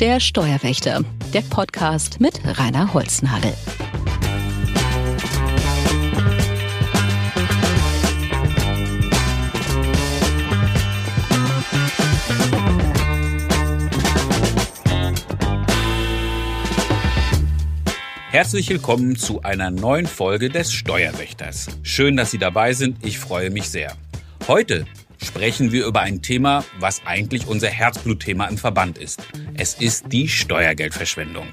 Der Steuerwächter, der Podcast mit Rainer Holznagel. Herzlich willkommen zu einer neuen Folge des Steuerwächters. Schön, dass Sie dabei sind. Ich freue mich sehr. Heute sprechen wir über ein Thema, was eigentlich unser Herzblutthema im Verband ist. Es ist die Steuergeldverschwendung.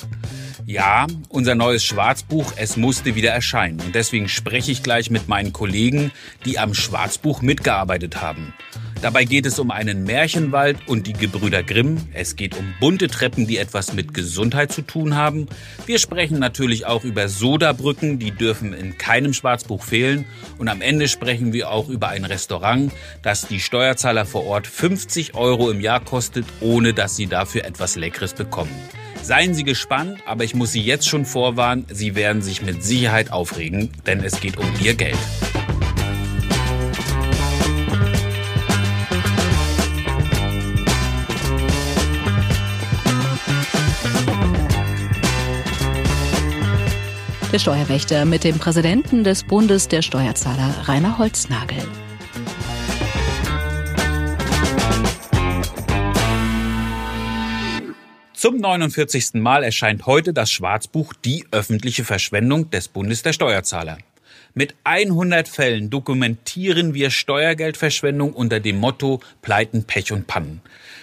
Ja, unser neues Schwarzbuch, es musste wieder erscheinen. Und deswegen spreche ich gleich mit meinen Kollegen, die am Schwarzbuch mitgearbeitet haben. Dabei geht es um einen Märchenwald und die Gebrüder Grimm. Es geht um bunte Treppen, die etwas mit Gesundheit zu tun haben. Wir sprechen natürlich auch über Sodabrücken, die dürfen in keinem Schwarzbuch fehlen. Und am Ende sprechen wir auch über ein Restaurant, das die Steuerzahler vor Ort 50 Euro im Jahr kostet, ohne dass sie dafür etwas Leckeres bekommen. Seien Sie gespannt, aber ich muss Sie jetzt schon vorwarnen, Sie werden sich mit Sicherheit aufregen, denn es geht um Ihr Geld. Der Steuerwächter mit dem Präsidenten des Bundes der Steuerzahler, Rainer Holznagel. Zum 49. Mal erscheint heute das Schwarzbuch Die öffentliche Verschwendung des Bundes der Steuerzahler. Mit 100 Fällen dokumentieren wir Steuergeldverschwendung unter dem Motto Pleiten, Pech und Pannen.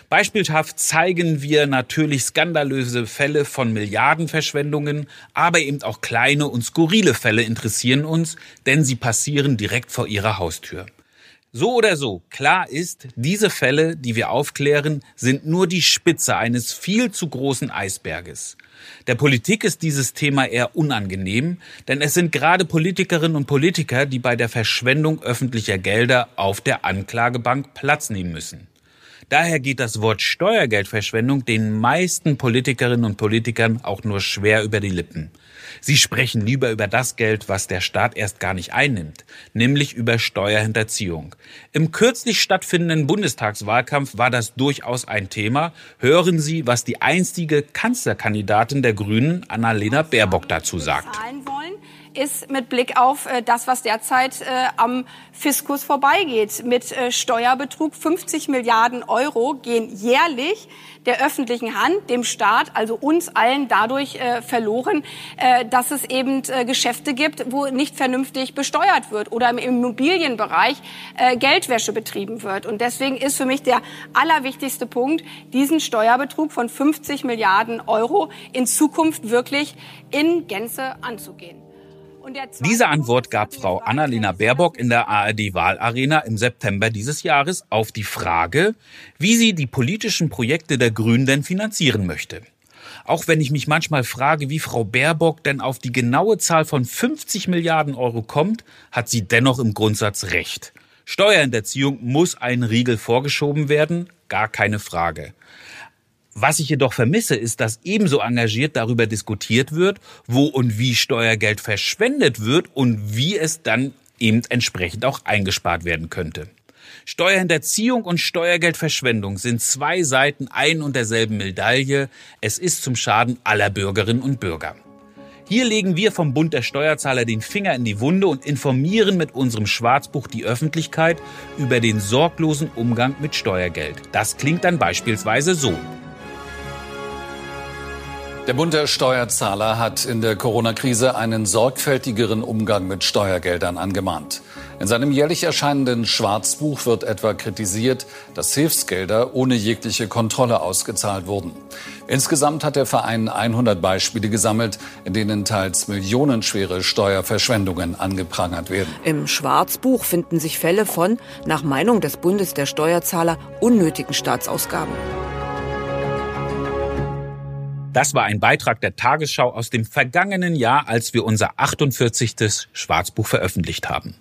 Beispielhaft zeigen wir natürlich skandalöse Fälle von Milliardenverschwendungen, aber eben auch kleine und skurrile Fälle interessieren uns, denn sie passieren direkt vor ihrer Haustür. So oder so, klar ist, diese Fälle, die wir aufklären, sind nur die Spitze eines viel zu großen Eisberges. Der Politik ist dieses Thema eher unangenehm, denn es sind gerade Politikerinnen und Politiker, die bei der Verschwendung öffentlicher Gelder auf der Anklagebank Platz nehmen müssen. Daher geht das Wort Steuergeldverschwendung den meisten Politikerinnen und Politikern auch nur schwer über die Lippen. Sie sprechen lieber über das Geld, was der Staat erst gar nicht einnimmt, nämlich über Steuerhinterziehung. Im kürzlich stattfindenden Bundestagswahlkampf war das durchaus ein Thema. Hören Sie, was die einstige Kanzlerkandidatin der Grünen, Annalena Baerbock, dazu sagt ist mit Blick auf äh, das, was derzeit äh, am Fiskus vorbeigeht. Mit äh, Steuerbetrug 50 Milliarden Euro gehen jährlich der öffentlichen Hand, dem Staat, also uns allen dadurch äh, verloren, äh, dass es eben äh, Geschäfte gibt, wo nicht vernünftig besteuert wird oder im Immobilienbereich äh, Geldwäsche betrieben wird. Und deswegen ist für mich der allerwichtigste Punkt, diesen Steuerbetrug von 50 Milliarden Euro in Zukunft wirklich in Gänze anzugehen. Diese Antwort gab Frau Annalena Baerbock in der ARD-Wahlarena im September dieses Jahres auf die Frage, wie sie die politischen Projekte der Grünen denn finanzieren möchte. Auch wenn ich mich manchmal frage, wie Frau Baerbock denn auf die genaue Zahl von 50 Milliarden Euro kommt, hat sie dennoch im Grundsatz recht. Steuerhinterziehung muss ein Riegel vorgeschoben werden, gar keine Frage. Was ich jedoch vermisse, ist, dass ebenso engagiert darüber diskutiert wird, wo und wie Steuergeld verschwendet wird und wie es dann eben entsprechend auch eingespart werden könnte. Steuerhinterziehung und Steuergeldverschwendung sind zwei Seiten ein und derselben Medaille. Es ist zum Schaden aller Bürgerinnen und Bürger. Hier legen wir vom Bund der Steuerzahler den Finger in die Wunde und informieren mit unserem Schwarzbuch die Öffentlichkeit über den sorglosen Umgang mit Steuergeld. Das klingt dann beispielsweise so. Der Bund der Steuerzahler hat in der Corona-Krise einen sorgfältigeren Umgang mit Steuergeldern angemahnt. In seinem jährlich erscheinenden Schwarzbuch wird etwa kritisiert, dass Hilfsgelder ohne jegliche Kontrolle ausgezahlt wurden. Insgesamt hat der Verein 100 Beispiele gesammelt, in denen teils millionenschwere Steuerverschwendungen angeprangert werden. Im Schwarzbuch finden sich Fälle von, nach Meinung des Bundes der Steuerzahler, unnötigen Staatsausgaben. Das war ein Beitrag der Tagesschau aus dem vergangenen Jahr, als wir unser 48. Schwarzbuch veröffentlicht haben.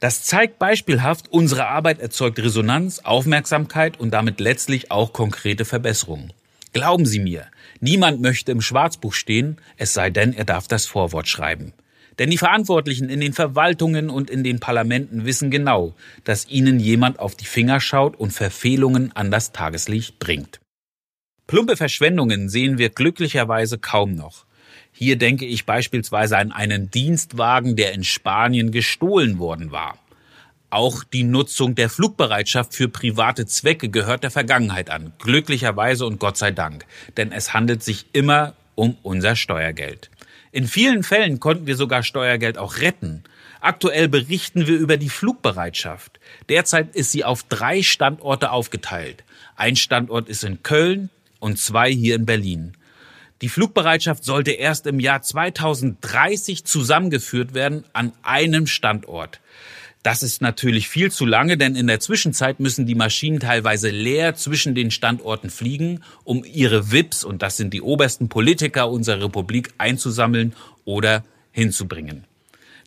Das zeigt beispielhaft, unsere Arbeit erzeugt Resonanz, Aufmerksamkeit und damit letztlich auch konkrete Verbesserungen. Glauben Sie mir, niemand möchte im Schwarzbuch stehen, es sei denn, er darf das Vorwort schreiben. Denn die Verantwortlichen in den Verwaltungen und in den Parlamenten wissen genau, dass ihnen jemand auf die Finger schaut und Verfehlungen an das Tageslicht bringt. Plumpe Verschwendungen sehen wir glücklicherweise kaum noch. Hier denke ich beispielsweise an einen Dienstwagen, der in Spanien gestohlen worden war. Auch die Nutzung der Flugbereitschaft für private Zwecke gehört der Vergangenheit an, glücklicherweise und Gott sei Dank, denn es handelt sich immer um unser Steuergeld. In vielen Fällen konnten wir sogar Steuergeld auch retten. Aktuell berichten wir über die Flugbereitschaft. Derzeit ist sie auf drei Standorte aufgeteilt. Ein Standort ist in Köln und zwei hier in Berlin. Die Flugbereitschaft sollte erst im Jahr 2030 zusammengeführt werden an einem Standort. Das ist natürlich viel zu lange, denn in der Zwischenzeit müssen die Maschinen teilweise leer zwischen den Standorten fliegen, um ihre VIPs, und das sind die obersten Politiker unserer Republik, einzusammeln oder hinzubringen.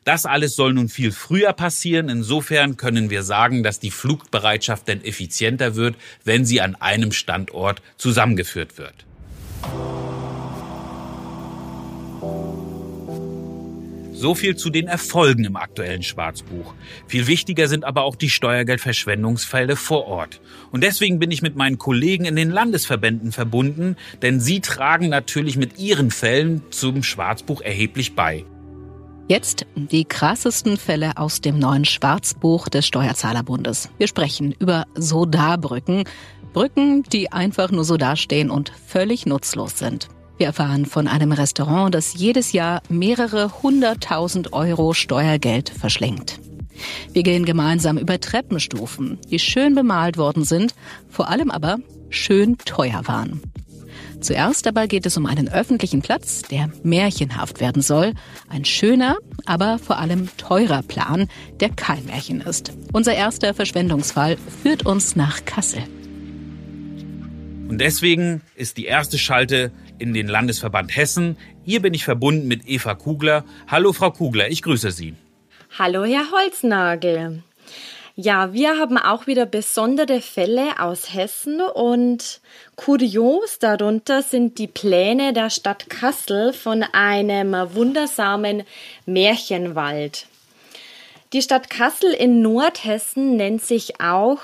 Das alles soll nun viel früher passieren. Insofern können wir sagen, dass die Flugbereitschaft denn effizienter wird, wenn sie an einem Standort zusammengeführt wird. So viel zu den Erfolgen im aktuellen Schwarzbuch. Viel wichtiger sind aber auch die Steuergeldverschwendungsfälle vor Ort. Und deswegen bin ich mit meinen Kollegen in den Landesverbänden verbunden, denn sie tragen natürlich mit ihren Fällen zum Schwarzbuch erheblich bei. Jetzt die krassesten Fälle aus dem neuen Schwarzbuch des Steuerzahlerbundes. Wir sprechen über Sodarbrücken. Brücken, die einfach nur so dastehen und völlig nutzlos sind. Wir erfahren von einem Restaurant, das jedes Jahr mehrere hunderttausend Euro Steuergeld verschlingt. Wir gehen gemeinsam über Treppenstufen, die schön bemalt worden sind, vor allem aber schön teuer waren. Zuerst aber geht es um einen öffentlichen Platz, der märchenhaft werden soll. Ein schöner, aber vor allem teurer Plan, der kein Märchen ist. Unser erster Verschwendungsfall führt uns nach Kassel. Und deswegen ist die erste Schalte in den Landesverband Hessen. Hier bin ich verbunden mit Eva Kugler. Hallo, Frau Kugler, ich grüße Sie. Hallo, Herr Holznagel. Ja, wir haben auch wieder besondere Fälle aus Hessen und kurios darunter sind die Pläne der Stadt Kassel von einem wundersamen Märchenwald. Die Stadt Kassel in Nordhessen nennt sich auch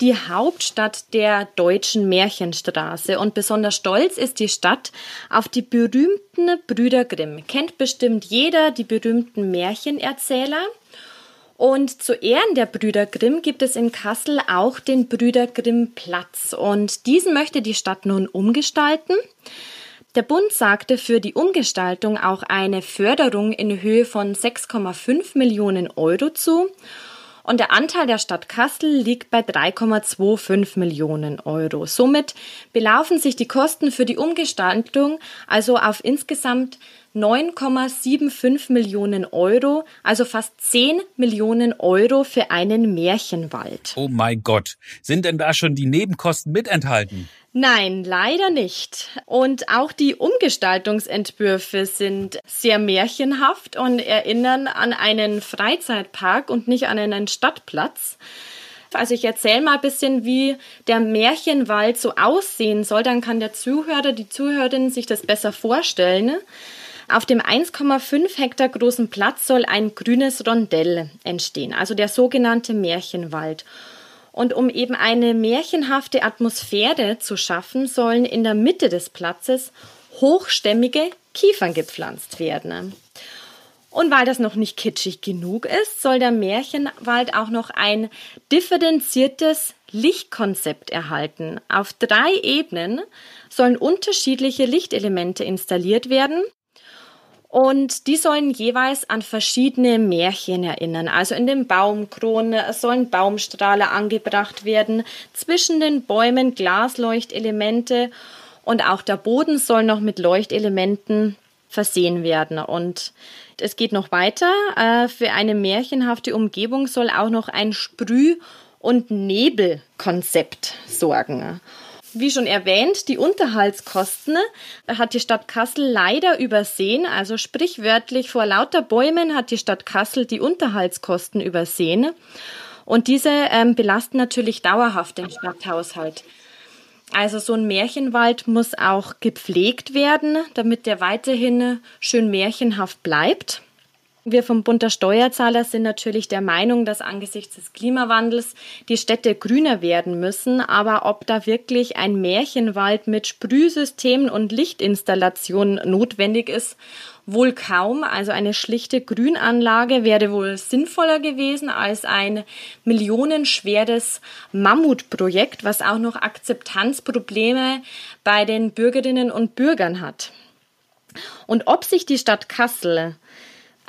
die Hauptstadt der deutschen Märchenstraße und besonders stolz ist die Stadt auf die berühmten Brüder Grimm. Kennt bestimmt jeder die berühmten Märchenerzähler. Und zu Ehren der Brüder Grimm gibt es in Kassel auch den Brüder Grimm Platz und diesen möchte die Stadt nun umgestalten. Der Bund sagte für die Umgestaltung auch eine Förderung in Höhe von 6,5 Millionen Euro zu. Und der Anteil der Stadt Kassel liegt bei 3,25 Millionen Euro. Somit belaufen sich die Kosten für die Umgestaltung also auf insgesamt 9,75 Millionen Euro, also fast 10 Millionen Euro für einen Märchenwald. Oh mein Gott, sind denn da schon die Nebenkosten mit enthalten? Nein, leider nicht. Und auch die Umgestaltungsentwürfe sind sehr märchenhaft und erinnern an einen Freizeitpark und nicht an einen Stadtplatz. Also ich erzähle mal ein bisschen, wie der Märchenwald so aussehen soll, dann kann der Zuhörer, die Zuhörerin sich das besser vorstellen. Auf dem 1,5 Hektar großen Platz soll ein grünes Rondell entstehen, also der sogenannte Märchenwald. Und um eben eine märchenhafte Atmosphäre zu schaffen, sollen in der Mitte des Platzes hochstämmige Kiefern gepflanzt werden. Und weil das noch nicht kitschig genug ist, soll der Märchenwald auch noch ein differenziertes Lichtkonzept erhalten. Auf drei Ebenen sollen unterschiedliche Lichtelemente installiert werden und die sollen jeweils an verschiedene Märchen erinnern. Also in den Baumkronen sollen Baumstrahler angebracht werden, zwischen den Bäumen Glasleuchtelemente und auch der Boden soll noch mit Leuchtelementen versehen werden. Und es geht noch weiter. Äh, für eine märchenhafte Umgebung soll auch noch ein Sprüh- und Nebelkonzept sorgen. Wie schon erwähnt, die Unterhaltskosten hat die Stadt Kassel leider übersehen. Also sprichwörtlich vor lauter Bäumen hat die Stadt Kassel die Unterhaltskosten übersehen. Und diese ähm, belasten natürlich dauerhaft den Stadthaushalt. Also so ein Märchenwald muss auch gepflegt werden, damit der weiterhin schön märchenhaft bleibt. Wir vom Bund der Steuerzahler sind natürlich der Meinung, dass angesichts des Klimawandels die Städte grüner werden müssen. Aber ob da wirklich ein Märchenwald mit Sprühsystemen und Lichtinstallationen notwendig ist, wohl kaum. Also eine schlichte Grünanlage wäre wohl sinnvoller gewesen als ein millionenschweres Mammutprojekt, was auch noch Akzeptanzprobleme bei den Bürgerinnen und Bürgern hat. Und ob sich die Stadt Kassel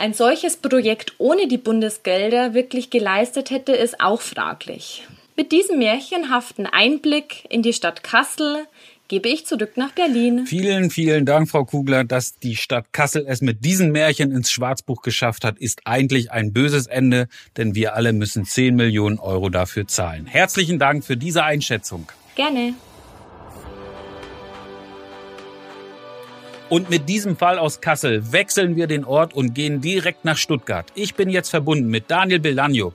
ein solches Projekt ohne die Bundesgelder wirklich geleistet hätte, ist auch fraglich. Mit diesem märchenhaften Einblick in die Stadt Kassel gebe ich zurück nach Berlin. Vielen, vielen Dank, Frau Kugler. Dass die Stadt Kassel es mit diesen Märchen ins Schwarzbuch geschafft hat, ist eigentlich ein böses Ende, denn wir alle müssen 10 Millionen Euro dafür zahlen. Herzlichen Dank für diese Einschätzung. Gerne. Und mit diesem Fall aus Kassel wechseln wir den Ort und gehen direkt nach Stuttgart. Ich bin jetzt verbunden mit Daniel Bilaniuk.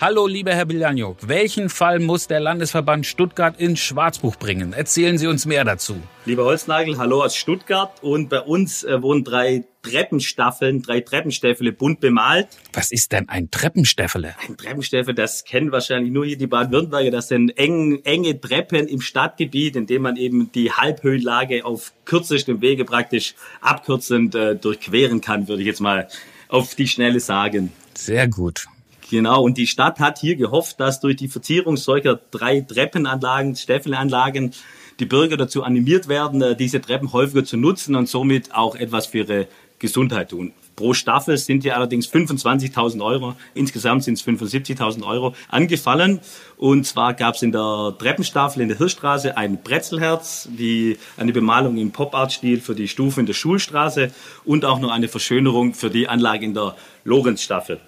Hallo, lieber Herr Bilaniuk. Welchen Fall muss der Landesverband Stuttgart ins Schwarzbuch bringen? Erzählen Sie uns mehr dazu. Lieber Holznagel, hallo aus Stuttgart. Und bei uns äh, wurden drei Treppenstaffeln, drei Treppenstäffele bunt bemalt. Was ist denn ein Treppenstäffele? Ein Treppenstäffel, das kennen wahrscheinlich nur hier die Baden-Württemberger. Das sind eng, enge Treppen im Stadtgebiet, in dem man eben die Halbhöhenlage auf kürzestem Wege praktisch abkürzend äh, durchqueren kann, würde ich jetzt mal auf die Schnelle sagen. Sehr gut. Genau, und die Stadt hat hier gehofft, dass durch die Verzierung solcher drei Treppenanlagen, Staffelanlagen, die Bürger dazu animiert werden, äh, diese Treppen häufiger zu nutzen und somit auch etwas für ihre Gesundheit tun. Pro Staffel sind ja allerdings 25.000 Euro, insgesamt sind es 75.000 Euro angefallen. Und zwar gab es in der Treppenstaffel in der Hirschstraße ein Brezelherz, die, eine Bemalung im Pop-Art-Stil für die Stufe in der Schulstraße und auch noch eine Verschönerung für die Anlage in der Lorenzstaffel.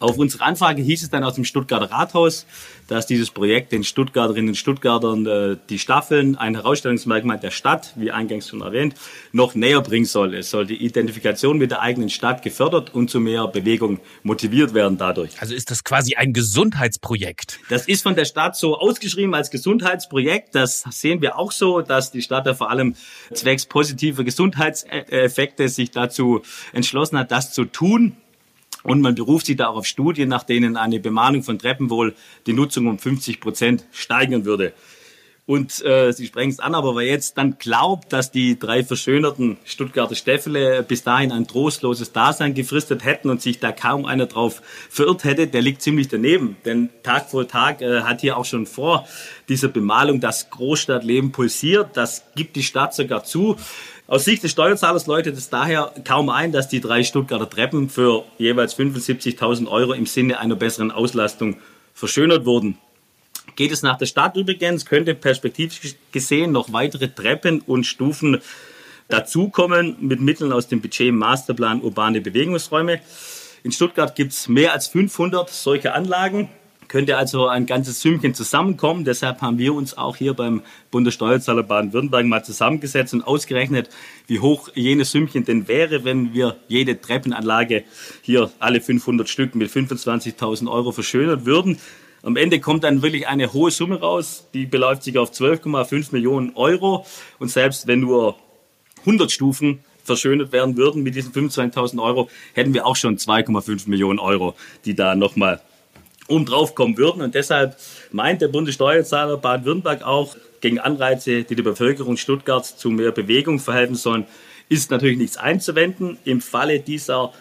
Auf unsere Anfrage hieß es dann aus dem Stuttgarter Rathaus, dass dieses Projekt den Stuttgarterinnen und Stuttgartern äh, die Staffeln, ein Herausstellungsmerkmal der Stadt, wie eingangs schon erwähnt, noch näher bringen soll. Es soll die Identifikation mit der eigenen Stadt gefördert und zu mehr Bewegung motiviert werden dadurch. Also ist das quasi ein Gesundheitsprojekt? Das ist von der Stadt so ausgeschrieben als Gesundheitsprojekt. Das sehen wir auch so, dass die Stadt da vor allem zwecks positiver Gesundheitseffekte sich dazu entschlossen hat, das zu tun. Und man beruft sich da auch auf Studien, nach denen eine Bemalung von Treppen wohl die Nutzung um 50 Prozent steigern würde. Und äh, Sie sprechen es an, aber wer jetzt dann glaubt, dass die drei verschönerten Stuttgarter Stäffele bis dahin ein trostloses Dasein gefristet hätten und sich da kaum einer drauf verirrt hätte, der liegt ziemlich daneben. Denn Tag vor Tag äh, hat hier auch schon vor dieser Bemalung das Großstadtleben pulsiert. Das gibt die Stadt sogar zu. Aus Sicht des Steuerzahlers läutet es daher kaum ein, dass die drei Stuttgarter Treppen für jeweils 75.000 Euro im Sinne einer besseren Auslastung verschönert wurden. Geht es nach der Stadt übrigens, könnte perspektivisch gesehen noch weitere Treppen und Stufen dazukommen mit Mitteln aus dem Budget Masterplan urbane Bewegungsräume. In Stuttgart gibt es mehr als 500 solche Anlagen könnte also ein ganzes Sümmchen zusammenkommen. Deshalb haben wir uns auch hier beim Bundessteuerzahler Baden-Württemberg mal zusammengesetzt und ausgerechnet, wie hoch jenes Sümmchen denn wäre, wenn wir jede Treppenanlage hier alle 500 Stück mit 25.000 Euro verschönern würden. Am Ende kommt dann wirklich eine hohe Summe raus, die beläuft sich auf 12,5 Millionen Euro. Und selbst wenn nur 100 Stufen verschönert werden würden mit diesen 25.000 Euro, hätten wir auch schon 2,5 Millionen Euro, die da nochmal um drauf kommen würden. Und deshalb meint der Bundessteuerzahler Baden-Württemberg auch, gegen Anreize, die der Bevölkerung Stuttgarts zu mehr Bewegung verhelfen sollen, ist natürlich nichts einzuwenden. Im Falle dieser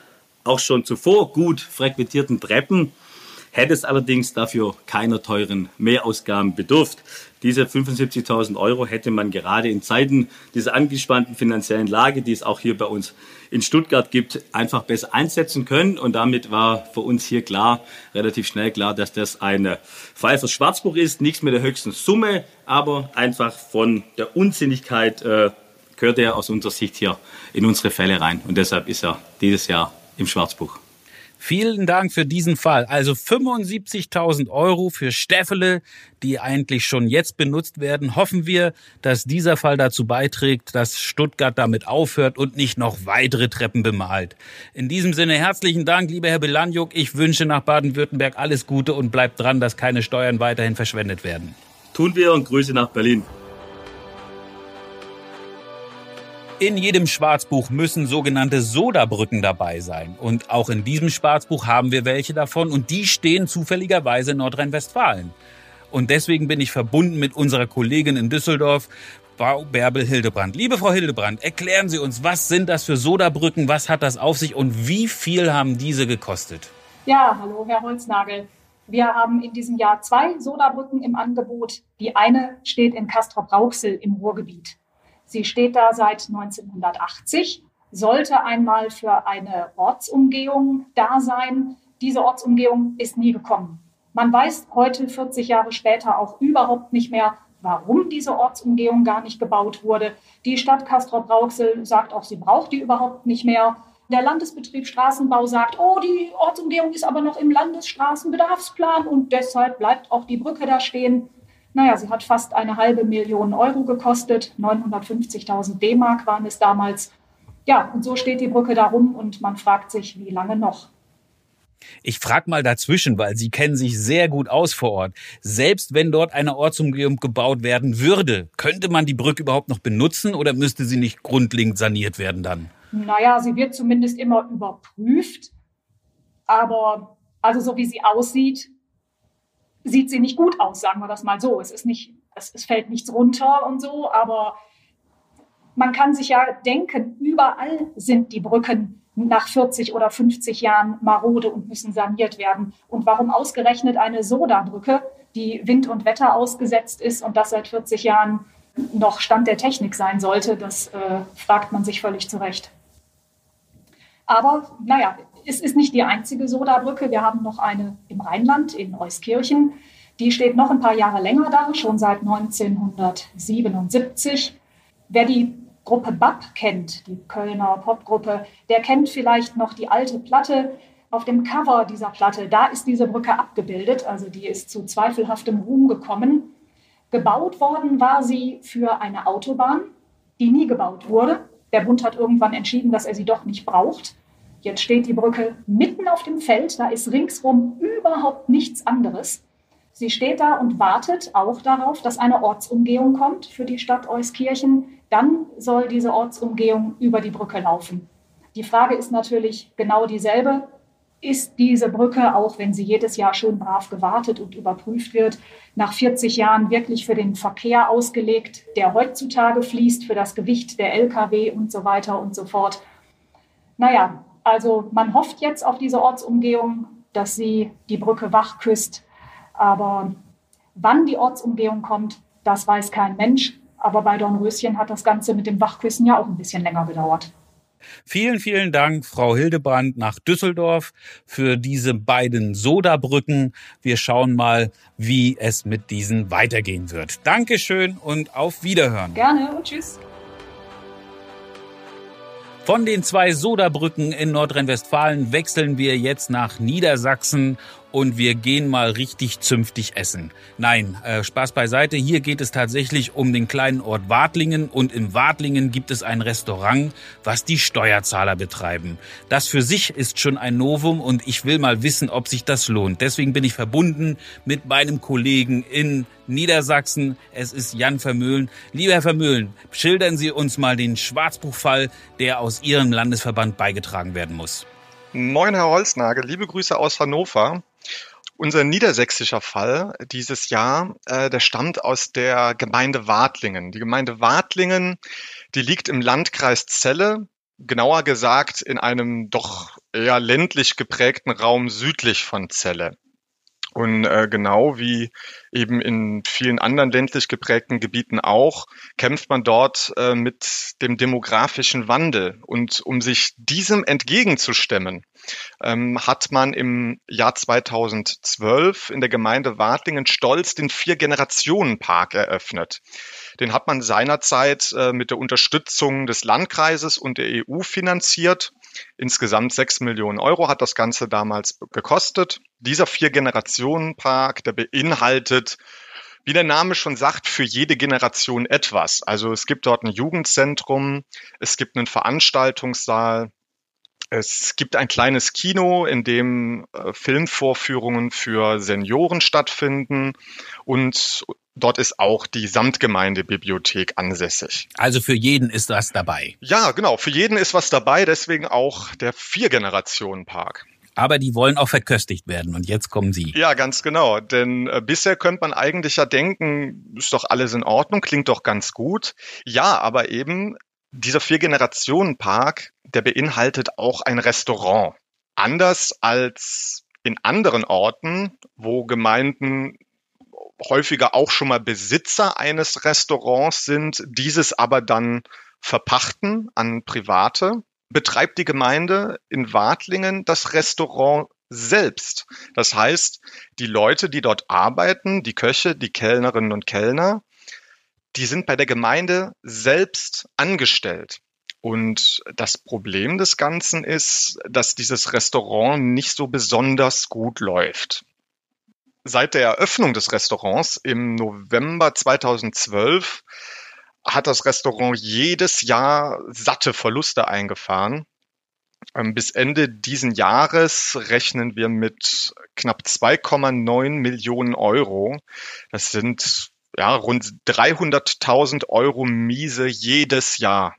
auch schon zuvor gut frequentierten Treppen hätte es allerdings dafür keiner teuren Mehrausgaben bedurft. Diese 75.000 Euro hätte man gerade in Zeiten dieser angespannten finanziellen Lage, die es auch hier bei uns in Stuttgart gibt, einfach besser einsetzen können. Und damit war für uns hier klar, relativ schnell klar, dass das eine Fall fürs Schwarzbuch ist. Nichts mit der höchsten Summe, aber einfach von der Unsinnigkeit äh, gehört er aus unserer Sicht hier in unsere Fälle rein. Und deshalb ist er dieses Jahr im Schwarzbuch. Vielen Dank für diesen Fall. Also 75.000 Euro für Steffele, die eigentlich schon jetzt benutzt werden. Hoffen wir, dass dieser Fall dazu beiträgt, dass Stuttgart damit aufhört und nicht noch weitere Treppen bemalt. In diesem Sinne herzlichen Dank, lieber Herr Belanjuk. Ich wünsche nach Baden-Württemberg alles Gute und bleibt dran, dass keine Steuern weiterhin verschwendet werden. Tun wir und Grüße nach Berlin. In jedem Schwarzbuch müssen sogenannte Sodabrücken dabei sein. Und auch in diesem Schwarzbuch haben wir welche davon und die stehen zufälligerweise in Nordrhein-Westfalen. Und deswegen bin ich verbunden mit unserer Kollegin in Düsseldorf, Frau Bärbel Hildebrand. Liebe Frau Hildebrand, erklären Sie uns, was sind das für Sodabrücken, was hat das auf sich und wie viel haben diese gekostet? Ja, hallo, Herr Holznagel. Wir haben in diesem Jahr zwei Sodabrücken im Angebot. Die eine steht in Castrop-Rauxel im Ruhrgebiet. Sie steht da seit 1980, sollte einmal für eine Ortsumgehung da sein. Diese Ortsumgehung ist nie gekommen. Man weiß heute, 40 Jahre später, auch überhaupt nicht mehr, warum diese Ortsumgehung gar nicht gebaut wurde. Die Stadt Castrop-Rauxel sagt auch, sie braucht die überhaupt nicht mehr. Der Landesbetrieb Straßenbau sagt, oh, die Ortsumgehung ist aber noch im Landesstraßenbedarfsplan und deshalb bleibt auch die Brücke da stehen. Naja, sie hat fast eine halbe Million Euro gekostet. 950.000 D-Mark waren es damals. Ja, und so steht die Brücke da rum und man fragt sich, wie lange noch. Ich frage mal dazwischen, weil Sie kennen sich sehr gut aus vor Ort. Selbst wenn dort eine Ortsumgehung gebaut werden würde, könnte man die Brücke überhaupt noch benutzen oder müsste sie nicht grundlegend saniert werden dann? Naja, sie wird zumindest immer überprüft. Aber also so wie sie aussieht, sieht sie nicht gut aus, sagen wir das mal so. Es ist nicht, es, es fällt nichts runter und so, aber man kann sich ja denken, überall sind die Brücken nach 40 oder 50 Jahren marode und müssen saniert werden. Und warum ausgerechnet eine Sodabrücke, die Wind und Wetter ausgesetzt ist und das seit 40 Jahren noch Stand der Technik sein sollte, das äh, fragt man sich völlig zu Recht. Aber naja, es ist nicht die einzige Sodabrücke. Wir haben noch eine im Rheinland, in Euskirchen. Die steht noch ein paar Jahre länger da, schon seit 1977. Wer die Gruppe BAP kennt, die Kölner Popgruppe, der kennt vielleicht noch die alte Platte. Auf dem Cover dieser Platte, da ist diese Brücke abgebildet, also die ist zu zweifelhaftem Ruhm gekommen. Gebaut worden war sie für eine Autobahn, die nie gebaut wurde. Der Bund hat irgendwann entschieden, dass er sie doch nicht braucht. Jetzt steht die Brücke mitten auf dem Feld, da ist ringsrum überhaupt nichts anderes. Sie steht da und wartet auch darauf, dass eine Ortsumgehung kommt für die Stadt Euskirchen. Dann soll diese Ortsumgehung über die Brücke laufen. Die Frage ist natürlich genau dieselbe. Ist diese Brücke, auch wenn sie jedes Jahr schön brav gewartet und überprüft wird, nach 40 Jahren wirklich für den Verkehr ausgelegt, der heutzutage fließt, für das Gewicht der Lkw und so weiter und so fort? Naja, also man hofft jetzt auf diese Ortsumgehung, dass sie die Brücke wach küsst aber wann die Ortsumgehung kommt, das weiß kein Mensch. Aber bei Dornröschen hat das Ganze mit dem Wachküssen ja auch ein bisschen länger gedauert. Vielen, vielen Dank, Frau Hildebrand nach Düsseldorf für diese beiden Sodabrücken. Wir schauen mal, wie es mit diesen weitergehen wird. Dankeschön und auf Wiederhören. Gerne und tschüss. Von den zwei Sodabrücken in Nordrhein-Westfalen wechseln wir jetzt nach Niedersachsen und wir gehen mal richtig zünftig essen. Nein, äh, Spaß beiseite. Hier geht es tatsächlich um den kleinen Ort Wartlingen und in Wartlingen gibt es ein Restaurant, was die Steuerzahler betreiben. Das für sich ist schon ein Novum und ich will mal wissen, ob sich das lohnt. Deswegen bin ich verbunden mit meinem Kollegen in Niedersachsen. Es ist Jan Vermöhlen. Lieber Herr Vermöhlen, schildern Sie uns mal den Schwarzbuchfall, der aus Ihrem Landesverband beigetragen werden muss. Moin, Herr Holznagel. Liebe Grüße aus Hannover. Unser niedersächsischer Fall dieses Jahr, äh, der stammt aus der Gemeinde Wartlingen. Die Gemeinde Wartlingen, die liegt im Landkreis Celle, genauer gesagt in einem doch eher ländlich geprägten Raum südlich von Celle. Und äh, genau wie eben in vielen anderen ländlich geprägten Gebieten auch, kämpft man dort äh, mit dem demografischen Wandel. Und um sich diesem entgegenzustemmen, ähm, hat man im Jahr 2012 in der Gemeinde Wartlingen stolz den Vier-Generationen-Park eröffnet. Den hat man seinerzeit äh, mit der Unterstützung des Landkreises und der EU finanziert. Insgesamt sechs Millionen Euro hat das Ganze damals gekostet. Dieser Vier-Generationen-Park, der beinhaltet wie der Name schon sagt, für jede Generation etwas. Also es gibt dort ein Jugendzentrum, es gibt einen Veranstaltungssaal, Es gibt ein kleines Kino, in dem äh, Filmvorführungen für Senioren stattfinden und dort ist auch die Samtgemeindebibliothek ansässig. Also für jeden ist was dabei. Ja, genau, für jeden ist was dabei, deswegen auch der Vier-Generationen-Park. Aber die wollen auch verköstigt werden und jetzt kommen sie. Ja, ganz genau. Denn äh, bisher könnte man eigentlich ja denken, ist doch alles in Ordnung, klingt doch ganz gut. Ja, aber eben dieser Vier-Generationen-Park, der beinhaltet auch ein Restaurant. Anders als in anderen Orten, wo Gemeinden häufiger auch schon mal Besitzer eines Restaurants sind, dieses aber dann verpachten an Private, betreibt die Gemeinde in Wartlingen das Restaurant selbst. Das heißt, die Leute, die dort arbeiten, die Köche, die Kellnerinnen und Kellner, die sind bei der Gemeinde selbst angestellt. Und das Problem des Ganzen ist, dass dieses Restaurant nicht so besonders gut läuft. Seit der Eröffnung des Restaurants im November 2012 hat das Restaurant jedes Jahr satte Verluste eingefahren. Ähm, bis Ende diesen Jahres rechnen wir mit knapp 2,9 Millionen Euro. Das sind ja, rund 300.000 Euro Miese jedes Jahr.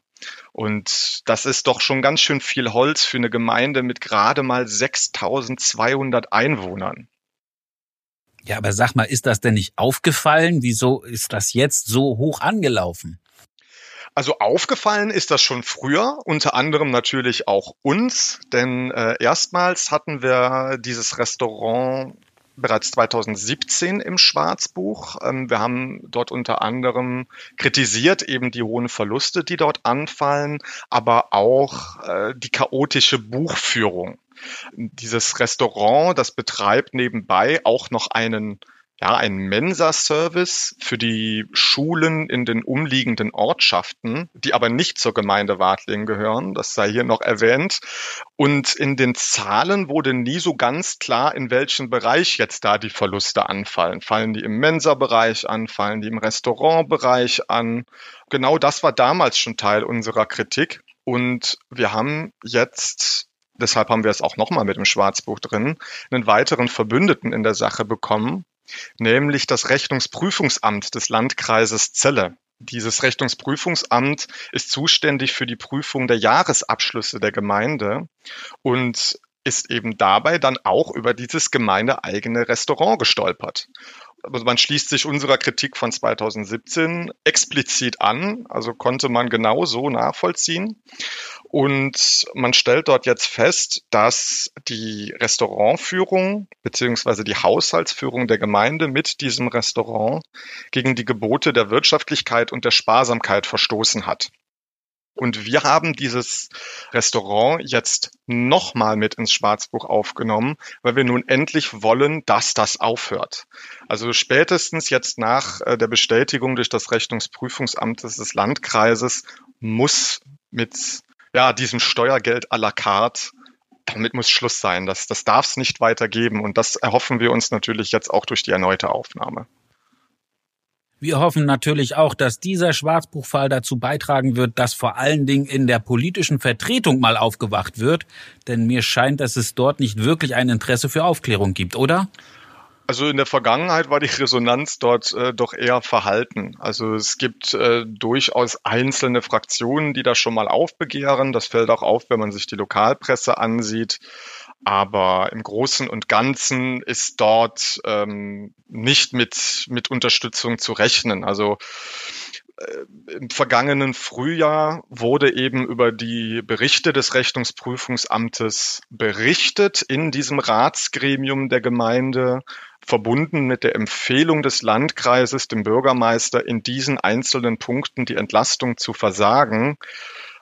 Und das ist doch schon ganz schön viel Holz für eine Gemeinde mit gerade mal 6.200 Einwohnern. Ja, aber sag mal, ist das denn nicht aufgefallen? Wieso ist das jetzt so hoch angelaufen? Also aufgefallen ist das schon früher, unter anderem natürlich auch uns, denn äh, erstmals hatten wir dieses Restaurant bereits 2017 im Schwarzbuch. Ähm, wir haben dort unter anderem kritisiert eben die hohen Verluste, die dort anfallen, aber auch äh, die chaotische Buchführung. Dieses Restaurant, das betreibt nebenbei auch noch einen ja, ein Mensa-Service für die Schulen in den umliegenden Ortschaften, die aber nicht zur Gemeinde Wartling gehören. Das sei hier noch erwähnt. Und in den Zahlen wurde nie so ganz klar, in welchem Bereich jetzt da die Verluste anfallen. Fallen die im Mensa-Bereich an? Fallen die im Restaurant-Bereich an? Genau das war damals schon Teil unserer Kritik. Und wir haben jetzt deshalb haben wir es auch nochmal mit dem Schwarzbuch drin, einen weiteren Verbündeten in der Sache bekommen, nämlich das Rechnungsprüfungsamt des Landkreises Celle. Dieses Rechnungsprüfungsamt ist zuständig für die Prüfung der Jahresabschlüsse der Gemeinde und ist eben dabei dann auch über dieses gemeindeeigene Restaurant gestolpert. Also man schließt sich unserer Kritik von 2017 explizit an, also konnte man genau so nachvollziehen. Und man stellt dort jetzt fest, dass die Restaurantführung beziehungsweise die Haushaltsführung der Gemeinde mit diesem Restaurant gegen die Gebote der Wirtschaftlichkeit und der Sparsamkeit verstoßen hat. Und wir haben dieses Restaurant jetzt nochmal mit ins Schwarzbuch aufgenommen, weil wir nun endlich wollen, dass das aufhört. Also spätestens jetzt nach äh, der Bestätigung durch das Rechnungsprüfungsamt des Landkreises muss mit ja, diesem Steuergeld à la carte, damit muss Schluss sein. Das, das darf es nicht weitergeben. Und das erhoffen wir uns natürlich jetzt auch durch die erneute Aufnahme. Wir hoffen natürlich auch, dass dieser Schwarzbuchfall dazu beitragen wird, dass vor allen Dingen in der politischen Vertretung mal aufgewacht wird. Denn mir scheint, dass es dort nicht wirklich ein Interesse für Aufklärung gibt, oder? Also in der Vergangenheit war die Resonanz dort äh, doch eher verhalten. Also es gibt äh, durchaus einzelne Fraktionen, die das schon mal aufbegehren. Das fällt auch auf, wenn man sich die Lokalpresse ansieht. Aber im Großen und Ganzen ist dort ähm, nicht mit, mit Unterstützung zu rechnen. Also äh, im vergangenen Frühjahr wurde eben über die Berichte des Rechnungsprüfungsamtes berichtet in diesem Ratsgremium der Gemeinde verbunden mit der Empfehlung des Landkreises, dem Bürgermeister, in diesen einzelnen Punkten die Entlastung zu versagen.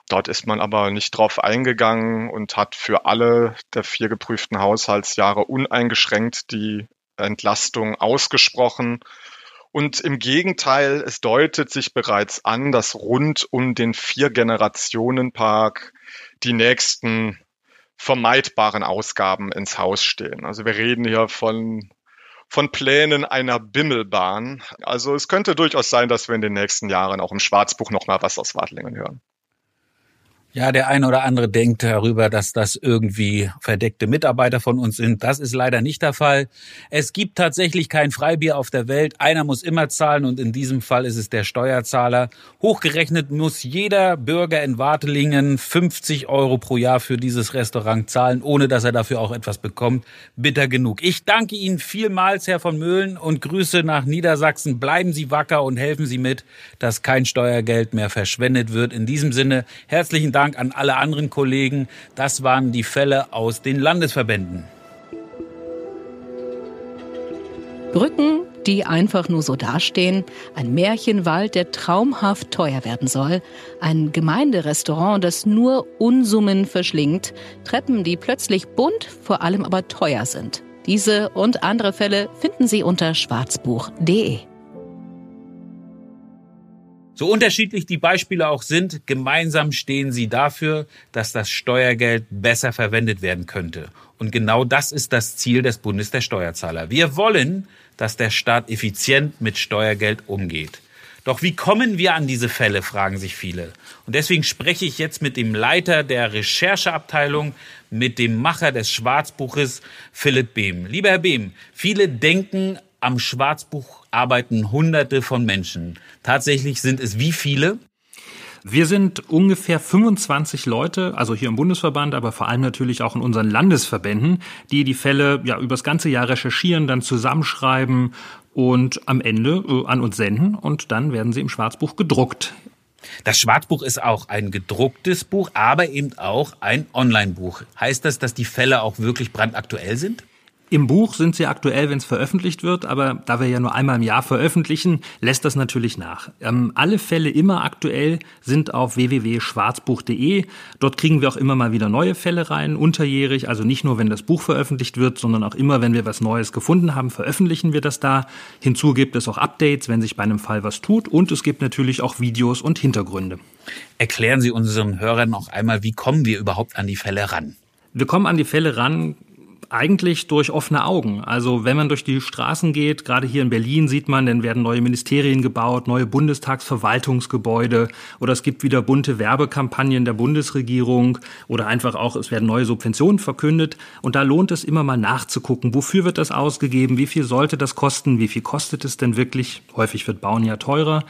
Dort ist man aber nicht drauf eingegangen und hat für alle der vier geprüften Haushaltsjahre uneingeschränkt die Entlastung ausgesprochen. Und im Gegenteil, es deutet sich bereits an, dass rund um den Vier-Generationen-Park die nächsten vermeidbaren Ausgaben ins Haus stehen. Also wir reden hier von von Plänen einer Bimmelbahn. Also es könnte durchaus sein, dass wir in den nächsten Jahren auch im Schwarzbuch noch mal was aus Wadlingen hören. Ja, der eine oder andere denkt darüber, dass das irgendwie verdeckte Mitarbeiter von uns sind. Das ist leider nicht der Fall. Es gibt tatsächlich kein Freibier auf der Welt. Einer muss immer zahlen und in diesem Fall ist es der Steuerzahler. Hochgerechnet muss jeder Bürger in Wartelingen 50 Euro pro Jahr für dieses Restaurant zahlen, ohne dass er dafür auch etwas bekommt. Bitter genug. Ich danke Ihnen vielmals, Herr von Möhlen, und Grüße nach Niedersachsen. Bleiben Sie wacker und helfen Sie mit, dass kein Steuergeld mehr verschwendet wird. In diesem Sinne, herzlichen Dank Dank an alle anderen Kollegen. Das waren die Fälle aus den Landesverbänden. Brücken, die einfach nur so dastehen, ein Märchenwald, der traumhaft teuer werden soll, ein Gemeinderestaurant, das nur Unsummen verschlingt, Treppen, die plötzlich bunt, vor allem aber teuer sind. Diese und andere Fälle finden Sie unter schwarzbuch.de. So unterschiedlich die Beispiele auch sind, gemeinsam stehen sie dafür, dass das Steuergeld besser verwendet werden könnte. Und genau das ist das Ziel des Bundes der Steuerzahler. Wir wollen, dass der Staat effizient mit Steuergeld umgeht. Doch wie kommen wir an diese Fälle, fragen sich viele. Und deswegen spreche ich jetzt mit dem Leiter der Rechercheabteilung, mit dem Macher des Schwarzbuches, Philipp Behm. Lieber Herr Behm, viele denken am Schwarzbuch arbeiten Hunderte von Menschen. Tatsächlich sind es wie viele? Wir sind ungefähr 25 Leute, also hier im Bundesverband, aber vor allem natürlich auch in unseren Landesverbänden, die die Fälle ja übers ganze Jahr recherchieren, dann zusammenschreiben und am Ende äh, an uns senden und dann werden sie im Schwarzbuch gedruckt. Das Schwarzbuch ist auch ein gedrucktes Buch, aber eben auch ein Online-Buch. Heißt das, dass die Fälle auch wirklich brandaktuell sind? Im Buch sind sie aktuell, wenn es veröffentlicht wird, aber da wir ja nur einmal im Jahr veröffentlichen, lässt das natürlich nach. Ähm, alle Fälle immer aktuell sind auf www.schwarzbuch.de. Dort kriegen wir auch immer mal wieder neue Fälle rein, unterjährig, also nicht nur, wenn das Buch veröffentlicht wird, sondern auch immer, wenn wir was Neues gefunden haben, veröffentlichen wir das da. Hinzu gibt es auch Updates, wenn sich bei einem Fall was tut und es gibt natürlich auch Videos und Hintergründe. Erklären Sie unseren Hörern noch einmal, wie kommen wir überhaupt an die Fälle ran? Wir kommen an die Fälle ran eigentlich durch offene Augen. Also wenn man durch die Straßen geht, gerade hier in Berlin sieht man, dann werden neue Ministerien gebaut, neue Bundestagsverwaltungsgebäude oder es gibt wieder bunte Werbekampagnen der Bundesregierung oder einfach auch, es werden neue Subventionen verkündet. Und da lohnt es immer mal nachzugucken, wofür wird das ausgegeben, wie viel sollte das kosten, wie viel kostet es denn wirklich. Häufig wird Bauen ja teurer.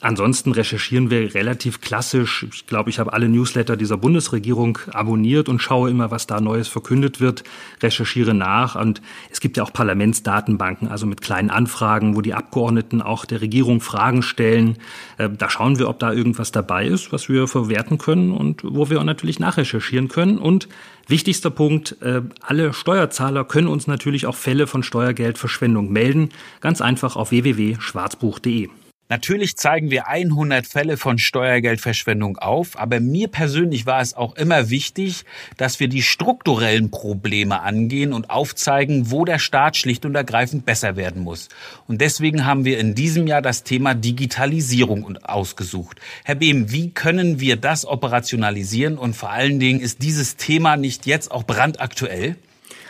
Ansonsten recherchieren wir relativ klassisch. Ich glaube, ich habe alle Newsletter dieser Bundesregierung abonniert und schaue immer, was da Neues verkündet wird, recherchiere nach. Und es gibt ja auch Parlamentsdatenbanken, also mit kleinen Anfragen, wo die Abgeordneten auch der Regierung Fragen stellen. Äh, da schauen wir, ob da irgendwas dabei ist, was wir verwerten können und wo wir auch natürlich nachrecherchieren können. Und wichtigster Punkt, äh, alle Steuerzahler können uns natürlich auch Fälle von Steuergeldverschwendung melden. Ganz einfach auf www.schwarzbuch.de. Natürlich zeigen wir 100 Fälle von Steuergeldverschwendung auf, aber mir persönlich war es auch immer wichtig, dass wir die strukturellen Probleme angehen und aufzeigen, wo der Staat schlicht und ergreifend besser werden muss. Und deswegen haben wir in diesem Jahr das Thema Digitalisierung ausgesucht. Herr Behm, wie können wir das operationalisieren und vor allen Dingen ist dieses Thema nicht jetzt auch brandaktuell?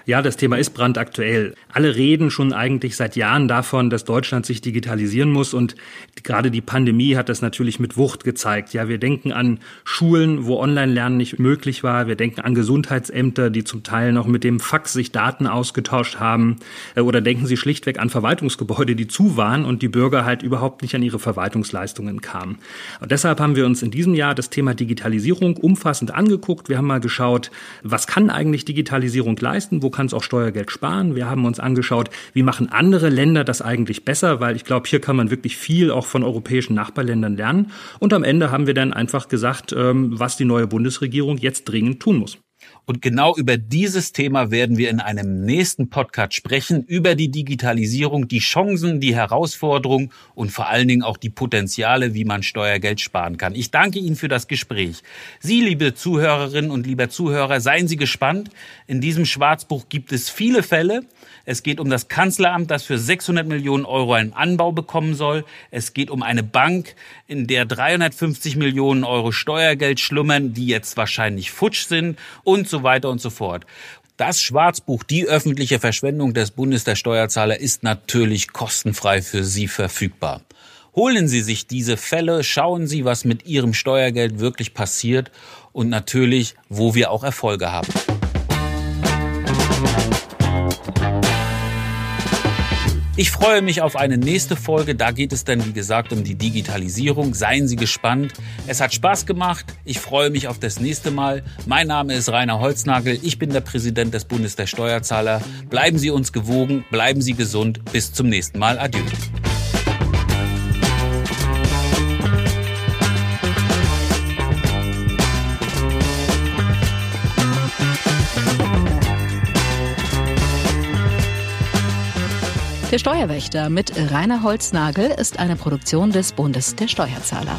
Ja, das Thema ist brandaktuell. Alle reden schon eigentlich seit Jahren davon, dass Deutschland sich digitalisieren muss und gerade die Pandemie hat das natürlich mit Wucht gezeigt. Ja, wir denken an Schulen, wo Online-Lernen nicht möglich war. Wir denken an Gesundheitsämter, die zum Teil noch mit dem Fax sich Daten ausgetauscht haben. Äh, oder denken Sie schlichtweg an Verwaltungsgebäude, die zu waren und die Bürger halt überhaupt nicht an ihre Verwaltungsleistungen kamen. Und deshalb haben wir uns in diesem Jahr das Thema Digitalisierung umfassend angeguckt. Wir haben mal geschaut, was kann eigentlich Digitalisierung leisten? Wo kann es auch Steuergeld sparen. Wir haben uns angeschaut, wie machen andere Länder das eigentlich besser, weil ich glaube, hier kann man wirklich viel auch von europäischen Nachbarländern lernen. Und am Ende haben wir dann einfach gesagt, ähm, was die neue Bundesregierung jetzt dringend tun muss. Und genau über dieses Thema werden wir in einem nächsten Podcast sprechen, über die Digitalisierung, die Chancen, die Herausforderungen und vor allen Dingen auch die Potenziale, wie man Steuergeld sparen kann. Ich danke Ihnen für das Gespräch. Sie, liebe Zuhörerinnen und lieber Zuhörer, seien Sie gespannt. In diesem Schwarzbuch gibt es viele Fälle, es geht um das Kanzleramt, das für 600 Millionen Euro einen Anbau bekommen soll. Es geht um eine Bank, in der 350 Millionen Euro Steuergeld schlummern, die jetzt wahrscheinlich futsch sind und so weiter und so fort. Das Schwarzbuch Die öffentliche Verschwendung des Bundes der Steuerzahler ist natürlich kostenfrei für Sie verfügbar. Holen Sie sich diese Fälle, schauen Sie, was mit Ihrem Steuergeld wirklich passiert und natürlich, wo wir auch Erfolge haben. Ich freue mich auf eine nächste Folge. Da geht es dann, wie gesagt, um die Digitalisierung. Seien Sie gespannt. Es hat Spaß gemacht. Ich freue mich auf das nächste Mal. Mein Name ist Rainer Holznagel. Ich bin der Präsident des Bundes der Steuerzahler. Bleiben Sie uns gewogen. Bleiben Sie gesund. Bis zum nächsten Mal. Adieu. Der Steuerwächter mit Rainer Holznagel ist eine Produktion des Bundes der Steuerzahler.